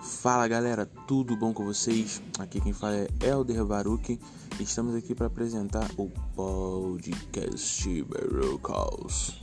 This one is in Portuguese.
Fala galera, tudo bom com vocês? Aqui quem fala é Elder Baruch. Estamos aqui para apresentar o podcast Baruchos.